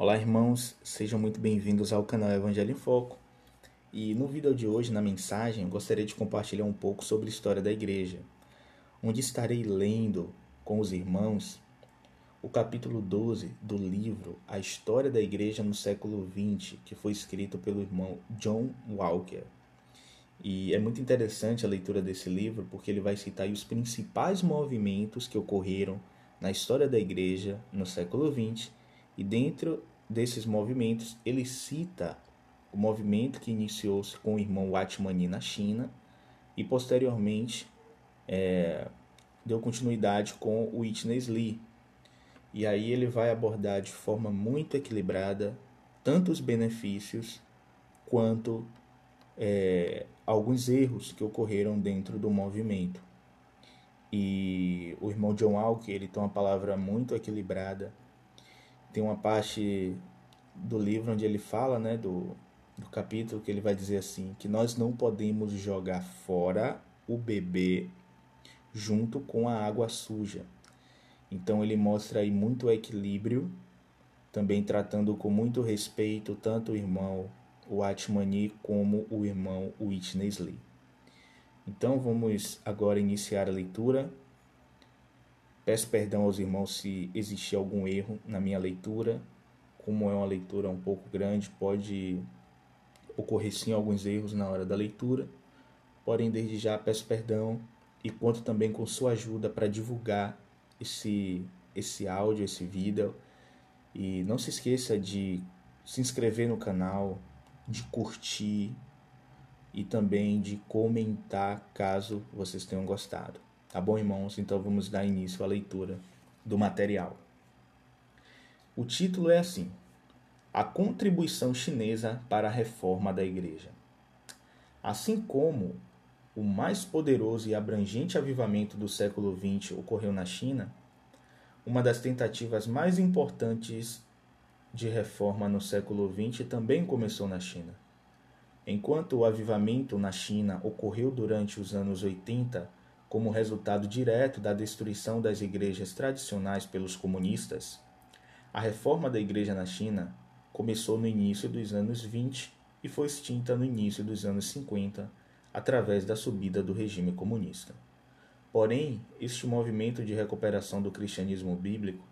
Olá, irmãos, sejam muito bem-vindos ao canal Evangelho em Foco. E no vídeo de hoje, na mensagem, gostaria de compartilhar um pouco sobre a história da igreja, onde estarei lendo com os irmãos o capítulo 12 do livro A História da Igreja no Século XX, que foi escrito pelo irmão John Walker. E é muito interessante a leitura desse livro porque ele vai citar os principais movimentos que ocorreram na história da igreja no século XX e dentro desses movimentos ele cita o movimento que iniciou-se com o irmão Watmani na China e posteriormente é, deu continuidade com o Witness Lee. E aí ele vai abordar de forma muito equilibrada tanto os benefícios quanto é, alguns erros que ocorreram dentro do movimento. E o irmão John Walker ele tem uma palavra muito equilibrada. Tem uma parte do livro onde ele fala, né, do, do capítulo que ele vai dizer assim, que nós não podemos jogar fora o bebê junto com a água suja. Então ele mostra aí muito equilíbrio, também tratando com muito respeito tanto o irmão o Atmani como o irmão Witness Lee. Então vamos agora iniciar a leitura. Peço perdão aos irmãos se existir algum erro na minha leitura. Como é uma leitura um pouco grande, pode ocorrer sim alguns erros na hora da leitura. Porém, desde já peço perdão e conto também com sua ajuda para divulgar esse, esse áudio, esse vídeo. E não se esqueça de se inscrever no canal, de curtir e também de comentar caso vocês tenham gostado. Tá bom, irmãos? Então vamos dar início à leitura do material. O título é assim: A contribuição chinesa para a reforma da igreja. Assim como o mais poderoso e abrangente avivamento do século XX ocorreu na China, uma das tentativas mais importantes de reforma no século XX também começou na China. Enquanto o avivamento na China ocorreu durante os anos 80 como resultado direto da destruição das igrejas tradicionais pelos comunistas, a reforma da igreja na China começou no início dos anos 20 e foi extinta no início dos anos 50 através da subida do regime comunista. Porém, este movimento de recuperação do cristianismo bíblico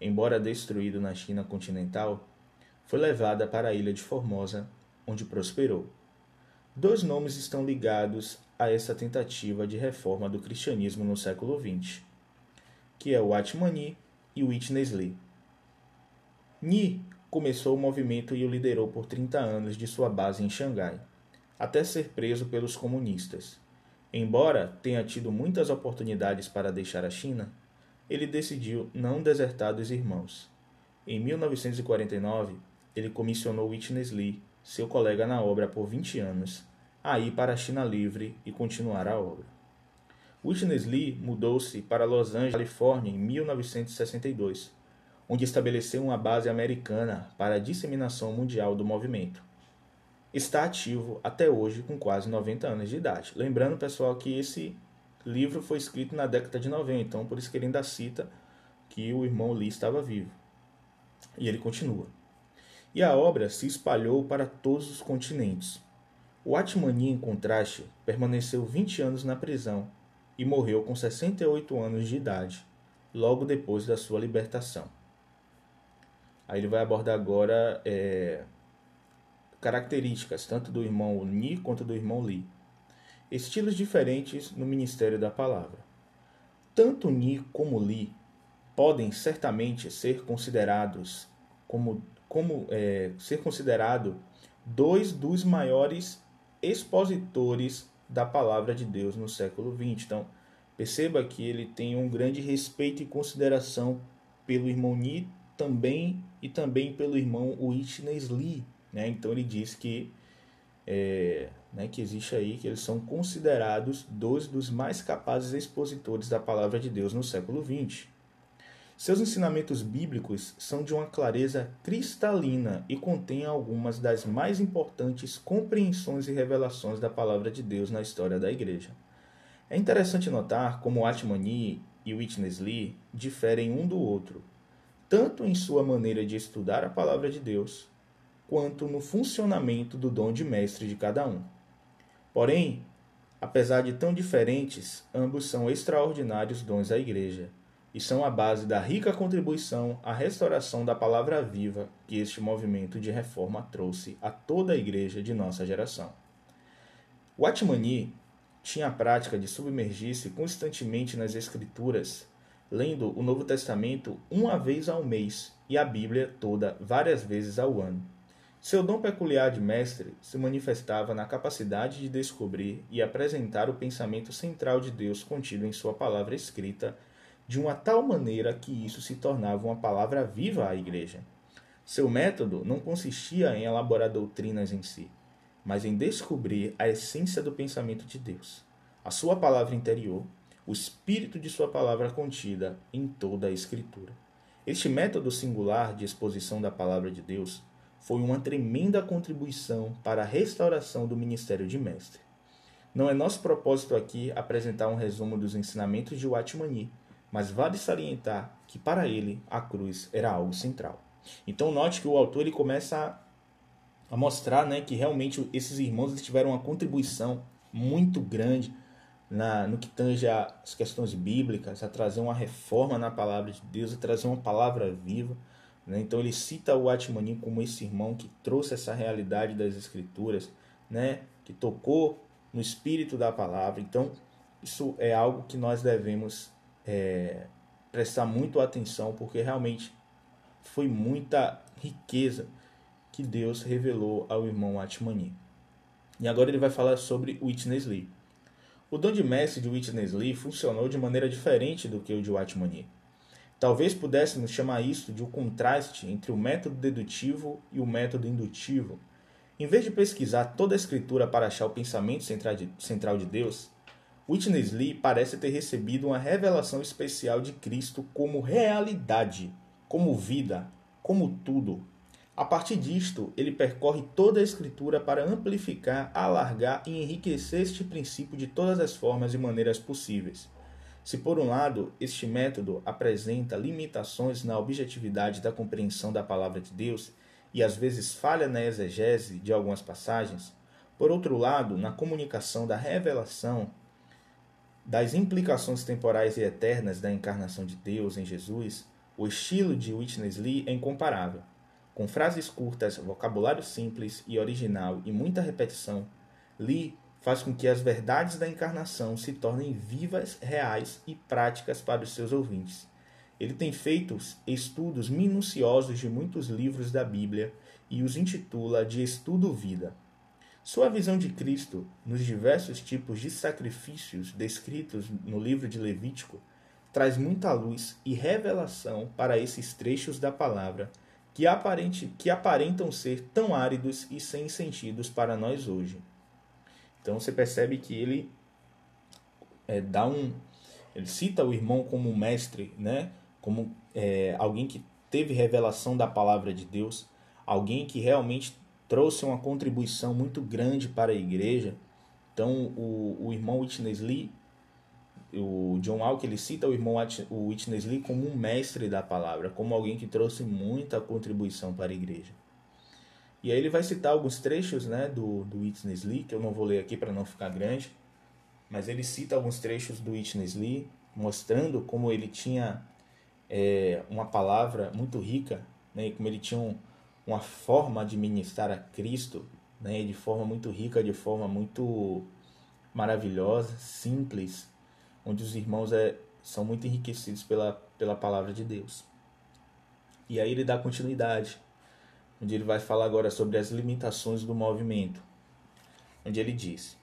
embora destruído na China continental, foi levada para a ilha de Formosa, onde prosperou. Dois nomes estão ligados a essa tentativa de reforma do cristianismo no século XX, que é o Atmani e o Witness. Ni começou o movimento e o liderou por 30 anos de sua base em Xangai, até ser preso pelos comunistas. Embora tenha tido muitas oportunidades para deixar a China, ele decidiu não desertar dos irmãos. Em 1949, ele comissionou Witness Lee, seu colega na obra por 20 anos, a ir para a China livre e continuar a obra. Witness Lee mudou-se para Los Angeles, Califórnia, em 1962, onde estabeleceu uma base americana para a disseminação mundial do movimento. Está ativo até hoje com quase 90 anos de idade. Lembrando, pessoal, que esse livro foi escrito na década de 90, então por isso que ele ainda cita que o irmão Lee estava vivo. E ele continua. E a obra se espalhou para todos os continentes. O Atmani, em contraste, permaneceu 20 anos na prisão e morreu com 68 anos de idade, logo depois da sua libertação. Aí ele vai abordar agora é, características tanto do irmão Ni quanto do irmão Li estilos diferentes no ministério da palavra. Tanto Ni como Li podem certamente ser considerados como, como é, ser considerado dois dos maiores expositores da palavra de Deus no século XX. Então, perceba que ele tem um grande respeito e consideração pelo irmão Ni também e também pelo irmão Witness Lee. Né? Então ele diz que é, né, que existe aí, que eles são considerados dois dos mais capazes expositores da palavra de Deus no século XX. Seus ensinamentos bíblicos são de uma clareza cristalina e contêm algumas das mais importantes compreensões e revelações da palavra de Deus na história da igreja. É interessante notar como Atmani e Witness Lee diferem um do outro, tanto em sua maneira de estudar a palavra de Deus, quanto no funcionamento do dom de mestre de cada um. Porém, apesar de tão diferentes, ambos são extraordinários dons da Igreja e são a base da rica contribuição à restauração da palavra viva que este movimento de reforma trouxe a toda a Igreja de nossa geração. O Atmani tinha a prática de submergir-se constantemente nas Escrituras lendo o Novo Testamento uma vez ao mês e a Bíblia toda várias vezes ao ano. Seu dom peculiar de mestre se manifestava na capacidade de descobrir e apresentar o pensamento central de Deus contido em sua palavra escrita, de uma tal maneira que isso se tornava uma palavra viva à igreja. Seu método não consistia em elaborar doutrinas em si, mas em descobrir a essência do pensamento de Deus, a sua palavra interior o espírito de sua palavra contida em toda a Escritura. Este método singular de exposição da palavra de Deus foi uma tremenda contribuição para a restauração do ministério de mestre. Não é nosso propósito aqui apresentar um resumo dos ensinamentos de Watmani, mas vale salientar que para ele a cruz era algo central. Então note que o autor ele começa a, mostrar né, que realmente esses irmãos tiveram uma contribuição muito grande na, no que tange as questões bíblicas, a trazer uma reforma na palavra de Deus, a trazer uma palavra viva. Né? Então ele cita o Atmani como esse irmão que trouxe essa realidade das Escrituras, né? que tocou no espírito da palavra. Então isso é algo que nós devemos é, prestar muito atenção, porque realmente foi muita riqueza que Deus revelou ao irmão Atmani. E agora ele vai falar sobre Witness Lee. O dom de mestre de Witness Lee funcionou de maneira diferente do que o de Watmani. Talvez pudéssemos chamar isso de o um contraste entre o método dedutivo e o método indutivo. Em vez de pesquisar toda a escritura para achar o pensamento central de Deus, Witness Lee parece ter recebido uma revelação especial de Cristo como realidade, como vida, como tudo, a partir disto, ele percorre toda a Escritura para amplificar, alargar e enriquecer este princípio de todas as formas e maneiras possíveis. Se, por um lado, este método apresenta limitações na objetividade da compreensão da palavra de Deus e às vezes falha na exegese de algumas passagens, por outro lado, na comunicação da revelação das implicações temporais e eternas da encarnação de Deus em Jesus, o estilo de Witness Lee é incomparável. Com frases curtas, vocabulário simples e original e muita repetição, Lee faz com que as verdades da encarnação se tornem vivas, reais e práticas para os seus ouvintes. Ele tem feito estudos minuciosos de muitos livros da Bíblia e os intitula de Estudo Vida. Sua visão de Cristo nos diversos tipos de sacrifícios descritos no livro de Levítico traz muita luz e revelação para esses trechos da palavra que, aparente, que aparentam ser tão áridos e sem sentidos para nós hoje. Então você percebe que ele é, dá um, ele cita o irmão como mestre, né? Como é, alguém que teve revelação da palavra de Deus, alguém que realmente trouxe uma contribuição muito grande para a igreja. Então o, o irmão Witness Lee o John Walker ele cita o irmão o Witness Lee como um mestre da palavra, como alguém que trouxe muita contribuição para a igreja. E aí ele vai citar alguns trechos né, do, do Witness Lee, que eu não vou ler aqui para não ficar grande, mas ele cita alguns trechos do Witness Lee, mostrando como ele tinha é, uma palavra muito rica, né, como ele tinha um, uma forma de ministrar a Cristo né, de forma muito rica, de forma muito maravilhosa, simples, onde os irmãos é, são muito enriquecidos pela, pela palavra de Deus. E aí ele dá continuidade, onde ele vai falar agora sobre as limitações do movimento, onde ele diz: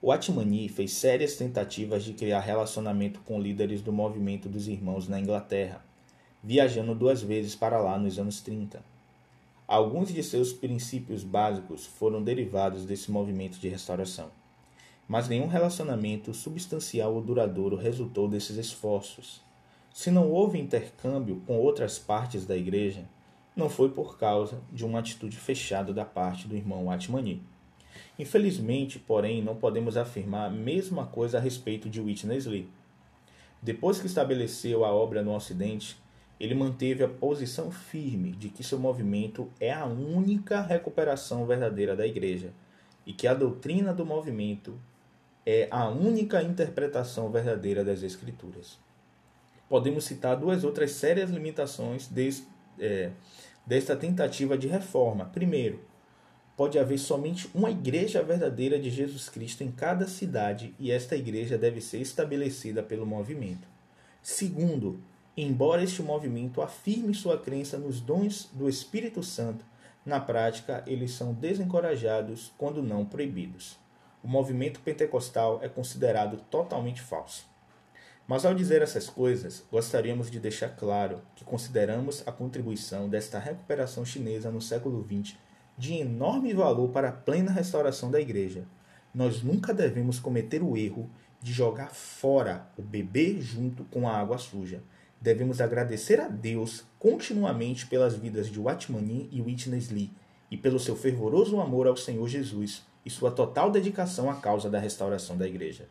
O Atmani fez sérias tentativas de criar relacionamento com líderes do movimento dos irmãos na Inglaterra, viajando duas vezes para lá nos anos 30. Alguns de seus princípios básicos foram derivados desse movimento de restauração mas nenhum relacionamento substancial ou duradouro resultou desses esforços. Se não houve intercâmbio com outras partes da igreja, não foi por causa de uma atitude fechada da parte do irmão Atmani. Infelizmente, porém, não podemos afirmar a mesma coisa a respeito de Witness Lee. Depois que estabeleceu a obra no Ocidente, ele manteve a posição firme de que seu movimento é a única recuperação verdadeira da igreja e que a doutrina do movimento é a única interpretação verdadeira das Escrituras. Podemos citar duas outras sérias limitações desse, é, desta tentativa de reforma. Primeiro, pode haver somente uma igreja verdadeira de Jesus Cristo em cada cidade e esta igreja deve ser estabelecida pelo movimento. Segundo, embora este movimento afirme sua crença nos dons do Espírito Santo, na prática eles são desencorajados quando não proibidos. O movimento pentecostal é considerado totalmente falso. Mas ao dizer essas coisas, gostaríamos de deixar claro que consideramos a contribuição desta recuperação chinesa no século XX de enorme valor para a plena restauração da igreja. Nós nunca devemos cometer o erro de jogar fora o bebê junto com a água suja. Devemos agradecer a Deus continuamente pelas vidas de Watmani e Witness Lee e pelo seu fervoroso amor ao Senhor Jesus e sua total dedicação à causa da restauração da igreja.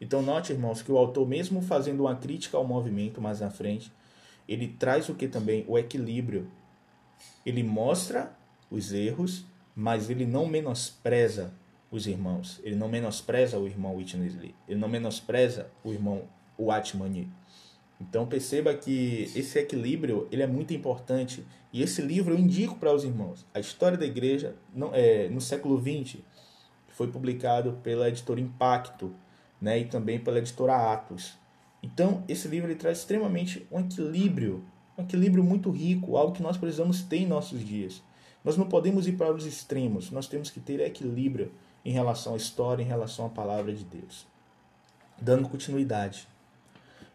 Então note, irmãos, que o autor, mesmo fazendo uma crítica ao movimento mais na frente, ele traz o que também? O equilíbrio. Ele mostra os erros, mas ele não menospreza os irmãos. Ele não menospreza o irmão Witness Lee. Ele não menospreza o irmão Watmani. Então perceba que esse equilíbrio ele é muito importante e esse livro eu indico para os irmãos. A história da igreja não, é, no século XX foi publicado pela editora Impacto né, e também pela editora Atos. Então esse livro ele traz extremamente um equilíbrio, um equilíbrio muito rico, algo que nós precisamos ter em nossos dias. Nós não podemos ir para os extremos, nós temos que ter equilíbrio em relação à história, em relação à palavra de Deus. Dando continuidade.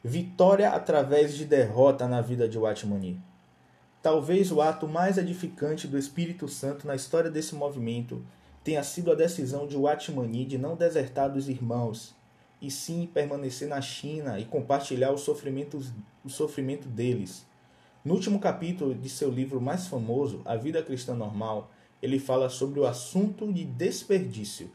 Vitória através de derrota na vida de Watmani. Talvez o ato mais edificante do Espírito Santo na história desse movimento tenha sido a decisão de Watmani de não desertar dos irmãos, e sim permanecer na China e compartilhar os sofrimentos, o sofrimento deles no último capítulo de seu livro mais famoso, A Vida Cristã Normal, ele fala sobre o assunto de desperdício.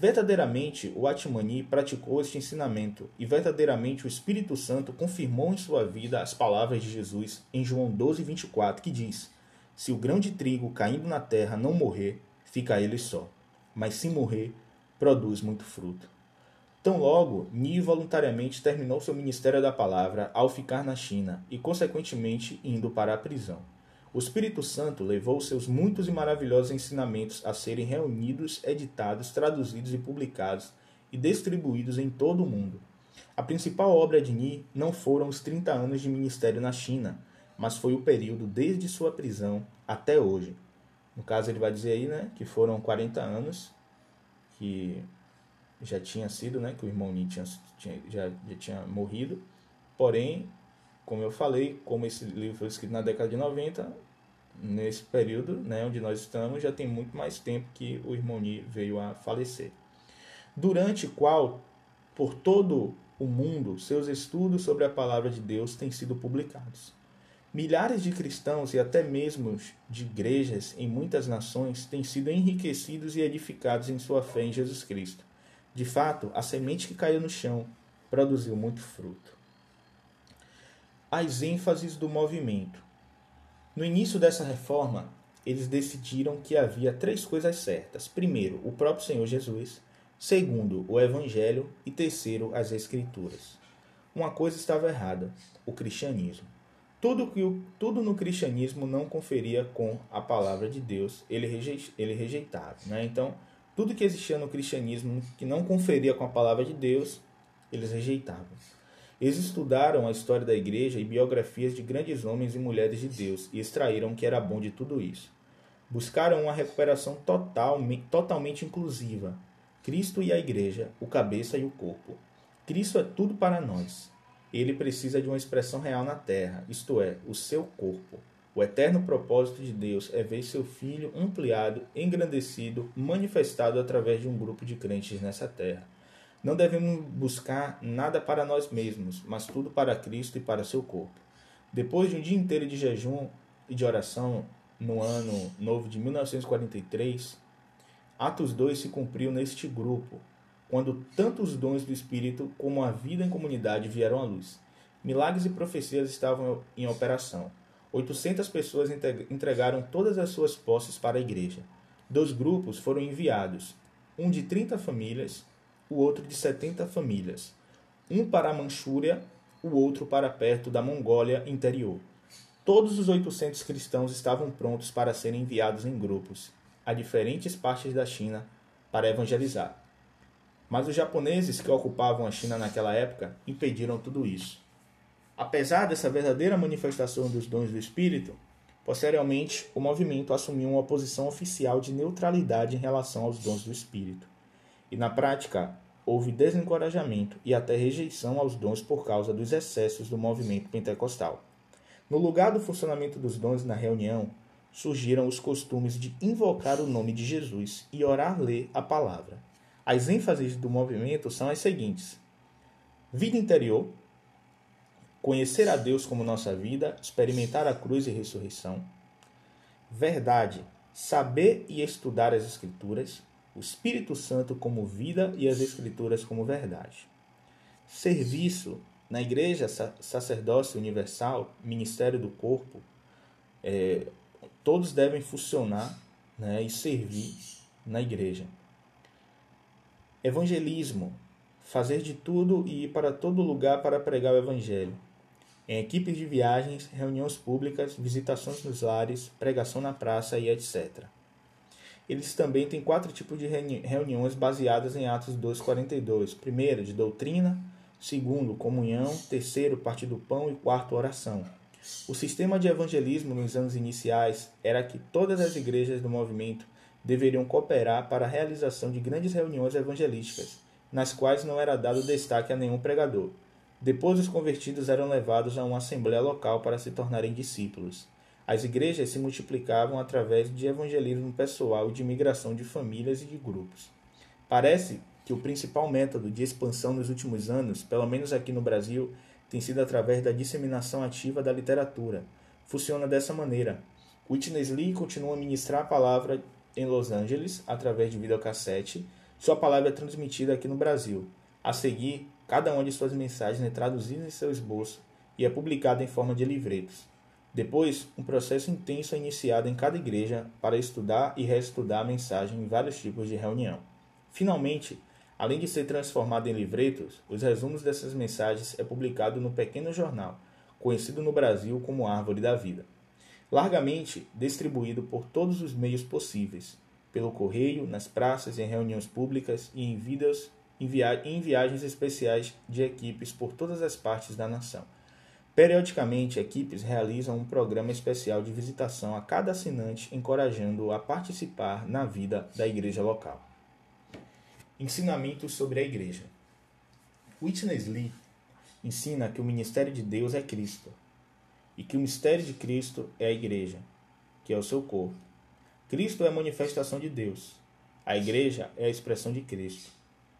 Verdadeiramente, o Atmani praticou este ensinamento e verdadeiramente o Espírito Santo confirmou em sua vida as palavras de Jesus em João 12, 24, que diz: Se o grão de trigo caindo na terra não morrer, fica ele só, mas se morrer, produz muito fruto. Tão logo, Ni voluntariamente terminou seu ministério da palavra ao ficar na China e, consequentemente, indo para a prisão. O Espírito Santo levou seus muitos e maravilhosos ensinamentos a serem reunidos, editados, traduzidos e publicados e distribuídos em todo o mundo. A principal obra de Ni não foram os 30 anos de ministério na China, mas foi o período desde sua prisão até hoje. No caso, ele vai dizer aí né, que foram 40 anos que já tinha sido, né, que o irmão Ni tinha, tinha, já, já tinha morrido. Porém, como eu falei, como esse livro foi escrito na década de 90, nesse período né, onde nós estamos, já tem muito mais tempo que o irmão Ni veio a falecer. Durante qual, por todo o mundo, seus estudos sobre a palavra de Deus têm sido publicados. Milhares de cristãos e até mesmo de igrejas em muitas nações têm sido enriquecidos e edificados em sua fé em Jesus Cristo. De fato, a semente que caiu no chão produziu muito fruto. As ênfases do movimento. No início dessa reforma, eles decidiram que havia três coisas certas: primeiro, o próprio Senhor Jesus, segundo, o Evangelho e terceiro, as Escrituras. Uma coisa estava errada: o cristianismo. Tudo, que, tudo no cristianismo não conferia com a palavra de Deus, ele, rejeitava. Né? Então, tudo que existia no cristianismo que não conferia com a palavra de Deus, eles rejeitavam. Eles estudaram a história da igreja e biografias de grandes homens e mulheres de Deus e extraíram o que era bom de tudo isso. Buscaram uma recuperação total, totalmente inclusiva. Cristo e a igreja, o cabeça e o corpo. Cristo é tudo para nós. Ele precisa de uma expressão real na terra, isto é, o seu corpo. O eterno propósito de Deus é ver seu Filho ampliado, engrandecido, manifestado através de um grupo de crentes nessa terra. Não devemos buscar nada para nós mesmos, mas tudo para Cristo e para seu corpo. Depois de um dia inteiro de jejum e de oração no ano novo de 1943, Atos 2 se cumpriu neste grupo, quando tanto os dons do Espírito como a vida em comunidade vieram à luz. Milagres e profecias estavam em operação. 800 pessoas entregaram todas as suas posses para a igreja. Dois grupos foram enviados, um de 30 famílias, o outro de 70 famílias. Um para a Manchúria, o outro para perto da Mongólia interior. Todos os 800 cristãos estavam prontos para serem enviados em grupos a diferentes partes da China para evangelizar. Mas os japoneses que ocupavam a China naquela época impediram tudo isso. Apesar dessa verdadeira manifestação dos dons do Espírito, posteriormente o movimento assumiu uma posição oficial de neutralidade em relação aos dons do Espírito. E na prática, houve desencorajamento e até rejeição aos dons por causa dos excessos do movimento pentecostal. No lugar do funcionamento dos dons na reunião, surgiram os costumes de invocar o nome de Jesus e orar ler a palavra. As ênfases do movimento são as seguintes: vida interior, conhecer a Deus como nossa vida, experimentar a cruz e ressurreição, verdade, saber e estudar as Escrituras, o Espírito Santo como vida e as Escrituras como verdade. Serviço na Igreja, sacerdócio universal, ministério do corpo, é, todos devem funcionar né, e servir na igreja. Evangelismo, fazer de tudo e ir para todo lugar para pregar o Evangelho em equipes de viagens, reuniões públicas, visitações nos lares, pregação na praça e etc. Eles também têm quatro tipos de reuniões baseadas em Atos 2,42. Primeiro, de doutrina. Segundo, comunhão. Terceiro, parte do pão. E quarto, oração. O sistema de evangelismo nos anos iniciais era que todas as igrejas do movimento deveriam cooperar para a realização de grandes reuniões evangelísticas, nas quais não era dado destaque a nenhum pregador. Depois, os convertidos eram levados a uma assembleia local para se tornarem discípulos. As igrejas se multiplicavam através de evangelismo pessoal e de migração de famílias e de grupos. Parece que o principal método de expansão nos últimos anos, pelo menos aqui no Brasil, tem sido através da disseminação ativa da literatura. Funciona dessa maneira. Witness Lee continua a ministrar a palavra em Los Angeles através de videocassete. Sua palavra é transmitida aqui no Brasil. A seguir, Cada uma de suas mensagens é traduzida em seu esboço e é publicada em forma de livretos. Depois, um processo intenso é iniciado em cada igreja para estudar e reestudar a mensagem em vários tipos de reunião. Finalmente, além de ser transformado em livretos, os resumos dessas mensagens é publicado no pequeno jornal, conhecido no Brasil como Árvore da Vida. Largamente distribuído por todos os meios possíveis, pelo correio, nas praças, em reuniões públicas e em em viagens especiais de equipes por todas as partes da nação. Periodicamente, equipes realizam um programa especial de visitação a cada assinante, encorajando-o a participar na vida da igreja local. Ensinamentos sobre a igreja. Witness Lee ensina que o ministério de Deus é Cristo e que o mistério de Cristo é a igreja, que é o seu corpo. Cristo é a manifestação de Deus. A igreja é a expressão de Cristo.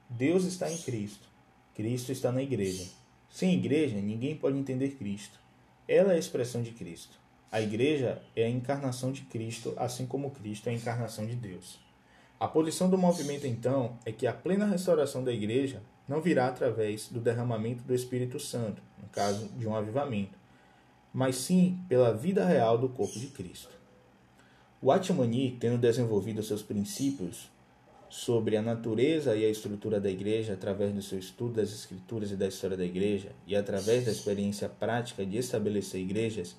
Deus está em Cristo. Cristo está na igreja. Sem igreja, ninguém pode entender Cristo. Ela é a expressão de Cristo. A igreja é a encarnação de Cristo, assim como Cristo é a encarnação de Deus. A posição do movimento, então, é que a plena restauração da igreja não virá através do derramamento do Espírito Santo, no caso de um avivamento, mas sim pela vida real do corpo de Cristo. O Atmani, tendo desenvolvido seus princípios sobre a natureza e a estrutura da igreja através do seu estudo das escrituras e da história da igreja e através da experiência prática de estabelecer igrejas,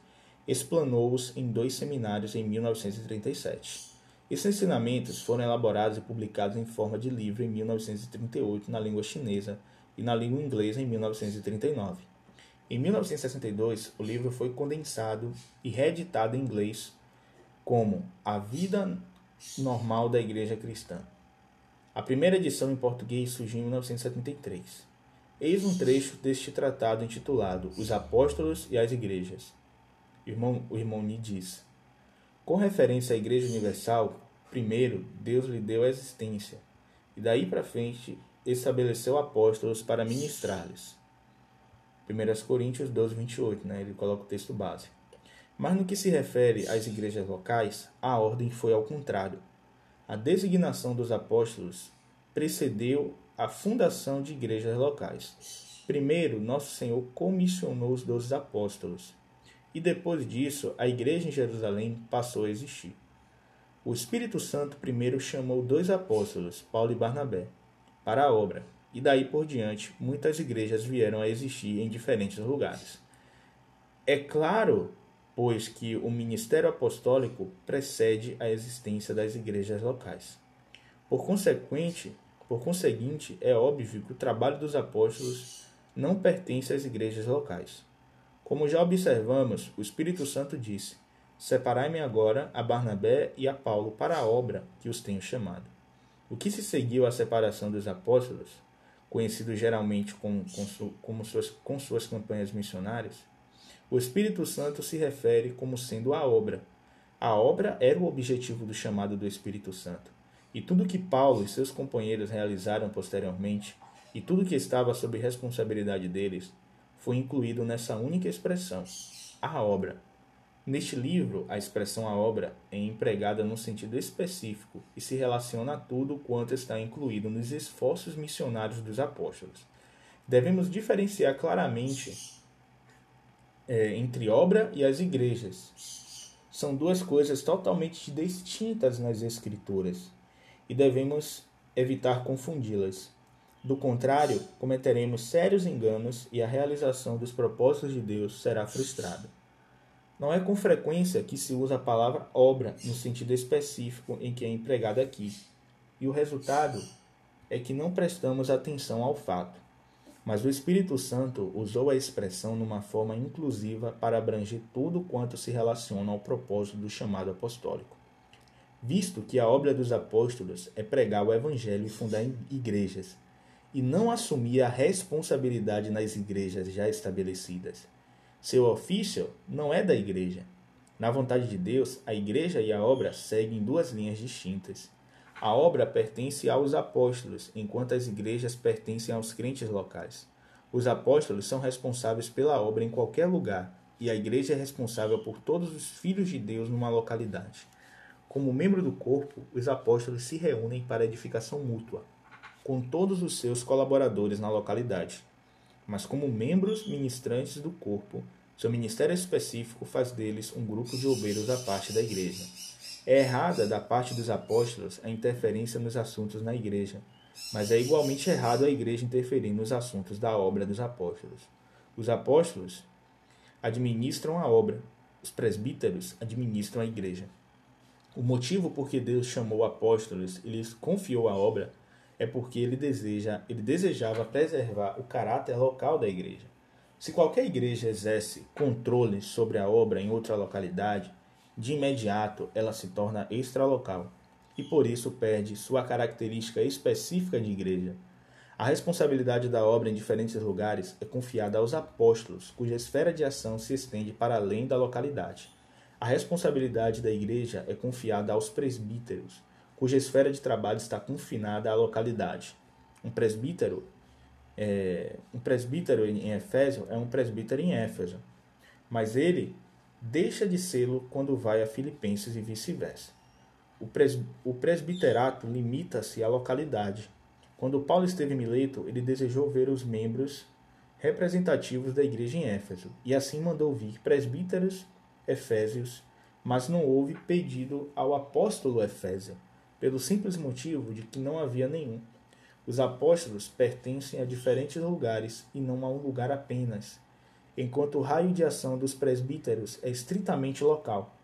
explanou-os em dois seminários em 1937. Esses ensinamentos foram elaborados e publicados em forma de livro em 1938 na língua chinesa e na língua inglesa em 1939. Em 1962, o livro foi condensado e reeditado em inglês como A Vida Normal da Igreja Cristã. A primeira edição em português surgiu em 1973. Eis um trecho deste tratado intitulado Os Apóstolos e as Igrejas. Irmão, o irmão Ni diz: Com referência à Igreja Universal, primeiro Deus lhe deu a existência, e daí para frente estabeleceu apóstolos para ministrar-lhes. 1 Coríntios 12, 28, né? ele coloca o texto base. Mas no que se refere às igrejas locais, a ordem foi ao contrário a designação dos apóstolos precedeu a fundação de igrejas locais. Primeiro, nosso Senhor comissionou os doze apóstolos, e depois disso, a igreja em Jerusalém passou a existir. O Espírito Santo primeiro chamou dois apóstolos, Paulo e Barnabé, para a obra, e daí por diante muitas igrejas vieram a existir em diferentes lugares. É claro, pois, que o ministério apostólico precede a existência das igrejas locais. Por consequente, por conseguinte, é óbvio que o trabalho dos apóstolos não pertence às igrejas locais. Como já observamos, o Espírito Santo disse: Separai-me agora a Barnabé e a Paulo para a obra que os tenho chamado. O que se seguiu à separação dos apóstolos, conhecido geralmente com, com, como suas, com suas campanhas missionárias, o Espírito Santo se refere como sendo a obra. A obra era o objetivo do chamado do Espírito Santo. E tudo que Paulo e seus companheiros realizaram posteriormente, e tudo que estava sob responsabilidade deles, foi incluído nessa única expressão, a obra. Neste livro, a expressão a obra é empregada num sentido específico e se relaciona a tudo quanto está incluído nos esforços missionários dos apóstolos. Devemos diferenciar claramente é, entre obra e as igrejas. São duas coisas totalmente distintas nas Escrituras e devemos evitar confundi-las. Do contrário, cometeremos sérios enganos e a realização dos propósitos de Deus será frustrada. Não é com frequência que se usa a palavra obra no sentido específico em que é empregada aqui, e o resultado é que não prestamos atenção ao fato. Mas o Espírito Santo usou a expressão numa forma inclusiva para abranger tudo quanto se relaciona ao propósito do chamado apostólico visto que a obra dos apóstolos é pregar o evangelho e fundar igrejas, e não assumir a responsabilidade nas igrejas já estabelecidas. Seu ofício não é da igreja. Na vontade de Deus, a igreja e a obra seguem duas linhas distintas. A obra pertence aos apóstolos, enquanto as igrejas pertencem aos crentes locais. Os apóstolos são responsáveis pela obra em qualquer lugar, e a igreja é responsável por todos os filhos de Deus numa localidade. Como membro do corpo, os apóstolos se reúnem para edificação mútua, com todos os seus colaboradores na localidade. Mas, como membros ministrantes do corpo, seu ministério específico faz deles um grupo de obreiros à parte da igreja. É errada da parte dos apóstolos a interferência nos assuntos na igreja, mas é igualmente errado a igreja interferir nos assuntos da obra dos apóstolos. Os apóstolos administram a obra, os presbíteros administram a igreja. O motivo por que Deus chamou apóstolos e lhes confiou a obra é porque ele, deseja, ele desejava preservar o caráter local da igreja. Se qualquer igreja exerce controle sobre a obra em outra localidade, de imediato ela se torna extralocal e por isso perde sua característica específica de igreja. A responsabilidade da obra em diferentes lugares é confiada aos apóstolos, cuja esfera de ação se estende para além da localidade. A responsabilidade da igreja é confiada aos presbíteros, cuja esfera de trabalho está confinada à localidade. Um presbítero, é, um presbítero em Efésio é um presbítero em Éfeso, mas ele deixa de sê-lo quando vai a Filipenses e vice-versa. O, pres, o presbiterato limita-se à localidade. Quando Paulo esteve em Mileto, ele desejou ver os membros representativos da igreja em Éfeso, e assim mandou vir presbíteros Efésios, mas não houve pedido ao apóstolo Efésio, pelo simples motivo de que não havia nenhum. Os apóstolos pertencem a diferentes lugares e não a um lugar apenas, enquanto o raio de ação dos presbíteros é estritamente local,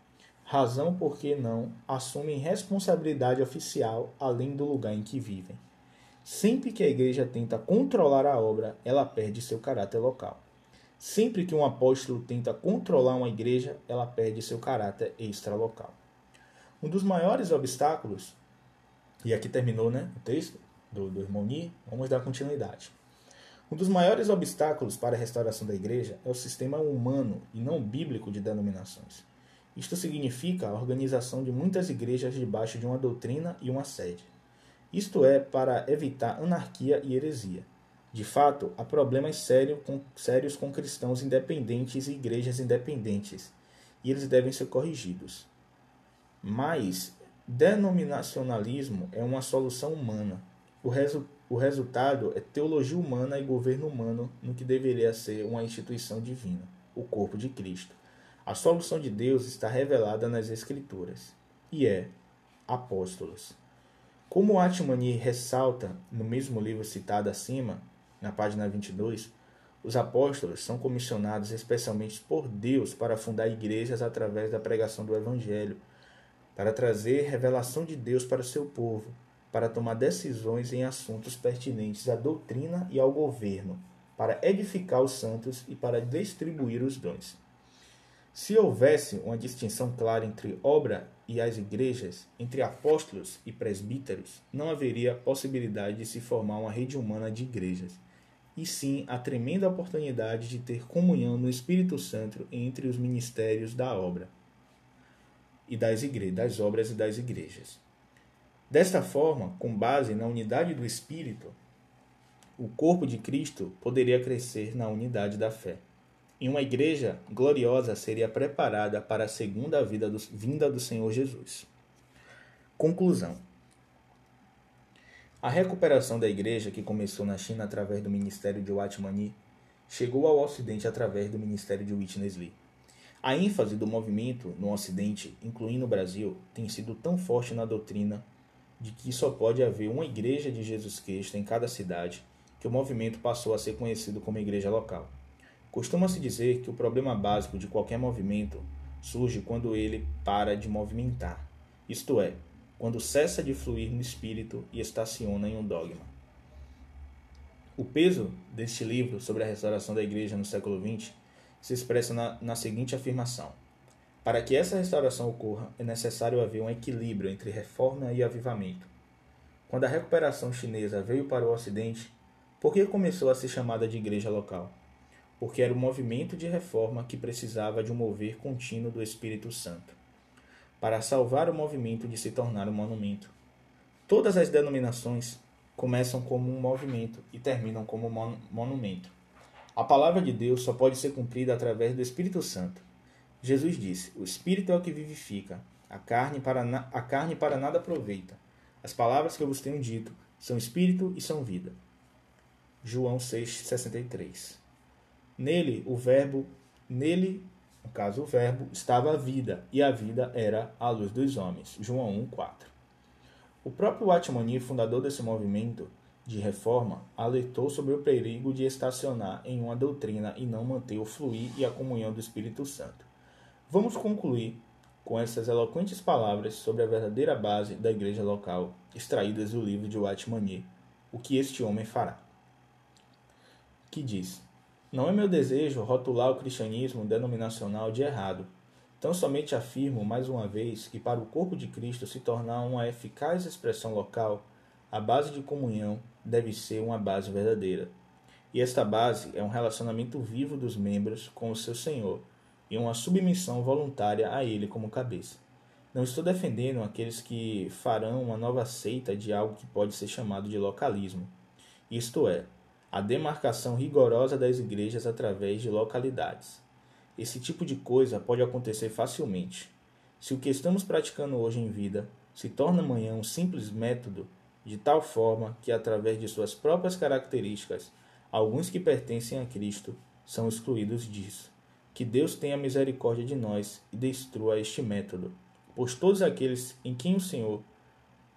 razão por que não assumem responsabilidade oficial além do lugar em que vivem. Sempre que a igreja tenta controlar a obra, ela perde seu caráter local. Sempre que um apóstolo tenta controlar uma igreja, ela perde seu caráter extralocal. Um dos maiores obstáculos, e aqui terminou né, o texto do, do irmão Ni, vamos dar continuidade. Um dos maiores obstáculos para a restauração da igreja é o sistema humano e não bíblico de denominações. Isto significa a organização de muitas igrejas debaixo de uma doutrina e uma sede. Isto é para evitar anarquia e heresia. De fato, há problemas com, sérios com cristãos independentes e igrejas independentes, e eles devem ser corrigidos. Mas denominacionalismo é uma solução humana. O, resu o resultado é teologia humana e governo humano no que deveria ser uma instituição divina, o corpo de Cristo. A solução de Deus está revelada nas Escrituras e é apóstolos. Como Atmani ressalta no mesmo livro citado acima, na página 22, os apóstolos são comissionados especialmente por Deus para fundar igrejas através da pregação do Evangelho, para trazer revelação de Deus para o seu povo, para tomar decisões em assuntos pertinentes à doutrina e ao governo, para edificar os santos e para distribuir os dons. Se houvesse uma distinção clara entre obra e as igrejas, entre apóstolos e presbíteros, não haveria possibilidade de se formar uma rede humana de igrejas, e sim a tremenda oportunidade de ter comunhão no Espírito Santo entre os ministérios da obra e das, igre das obras e das igrejas. Desta forma, com base na unidade do Espírito, o corpo de Cristo poderia crescer na unidade da fé e uma igreja gloriosa seria preparada para a segunda vida do, vinda do Senhor Jesus. Conclusão: A recuperação da igreja, que começou na China através do ministério de Watmani, chegou ao Ocidente através do ministério de Witness Lee. A ênfase do movimento no Ocidente, incluindo o Brasil, tem sido tão forte na doutrina de que só pode haver uma igreja de Jesus Cristo em cada cidade que o movimento passou a ser conhecido como igreja local. Costuma-se dizer que o problema básico de qualquer movimento surge quando ele para de movimentar, isto é, quando cessa de fluir no espírito e estaciona em um dogma. O peso deste livro sobre a restauração da igreja no século XX se expressa na, na seguinte afirmação: Para que essa restauração ocorra, é necessário haver um equilíbrio entre reforma e avivamento. Quando a recuperação chinesa veio para o Ocidente, por que começou a ser chamada de igreja local? porque era o movimento de reforma que precisava de um mover contínuo do Espírito Santo, para salvar o movimento de se tornar um monumento. Todas as denominações começam como um movimento e terminam como um monumento. A palavra de Deus só pode ser cumprida através do Espírito Santo. Jesus disse: O Espírito é o que vivifica, a carne para, a carne para nada aproveita. As palavras que eu vos tenho dito são Espírito e são vida. João 6,63 Nele, o verbo, nele, no caso o verbo, estava a vida, e a vida era a luz dos homens. João 1, 4. O próprio Atmani, fundador desse movimento de reforma, alertou sobre o perigo de estacionar em uma doutrina e não manter o fluir e a comunhão do Espírito Santo. Vamos concluir com essas eloquentes palavras sobre a verdadeira base da igreja local, extraídas do livro de Watmani, O que este homem fará. Que diz: não é meu desejo rotular o cristianismo denominacional de errado. Tão somente afirmo mais uma vez que para o corpo de Cristo se tornar uma eficaz expressão local, a base de comunhão deve ser uma base verdadeira. E esta base é um relacionamento vivo dos membros com o seu Senhor e uma submissão voluntária a Ele como cabeça. Não estou defendendo aqueles que farão uma nova seita de algo que pode ser chamado de localismo. Isto é, a demarcação rigorosa das igrejas através de localidades. Esse tipo de coisa pode acontecer facilmente. Se o que estamos praticando hoje em vida se torna amanhã um simples método, de tal forma que, através de suas próprias características, alguns que pertencem a Cristo são excluídos disso. Que Deus tenha misericórdia de nós e destrua este método, pois todos aqueles em quem o Senhor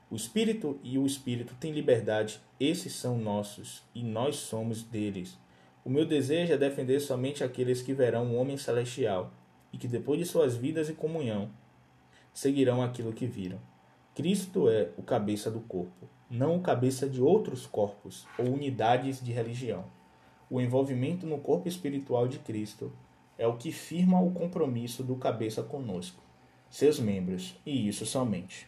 o Espírito e o Espírito têm liberdade, esses são nossos e nós somos deles. O meu desejo é defender somente aqueles que verão o homem celestial e que depois de suas vidas e comunhão seguirão aquilo que viram. Cristo é o cabeça do corpo, não o cabeça de outros corpos ou unidades de religião. O envolvimento no corpo espiritual de Cristo é o que firma o compromisso do cabeça conosco, seus membros, e isso somente.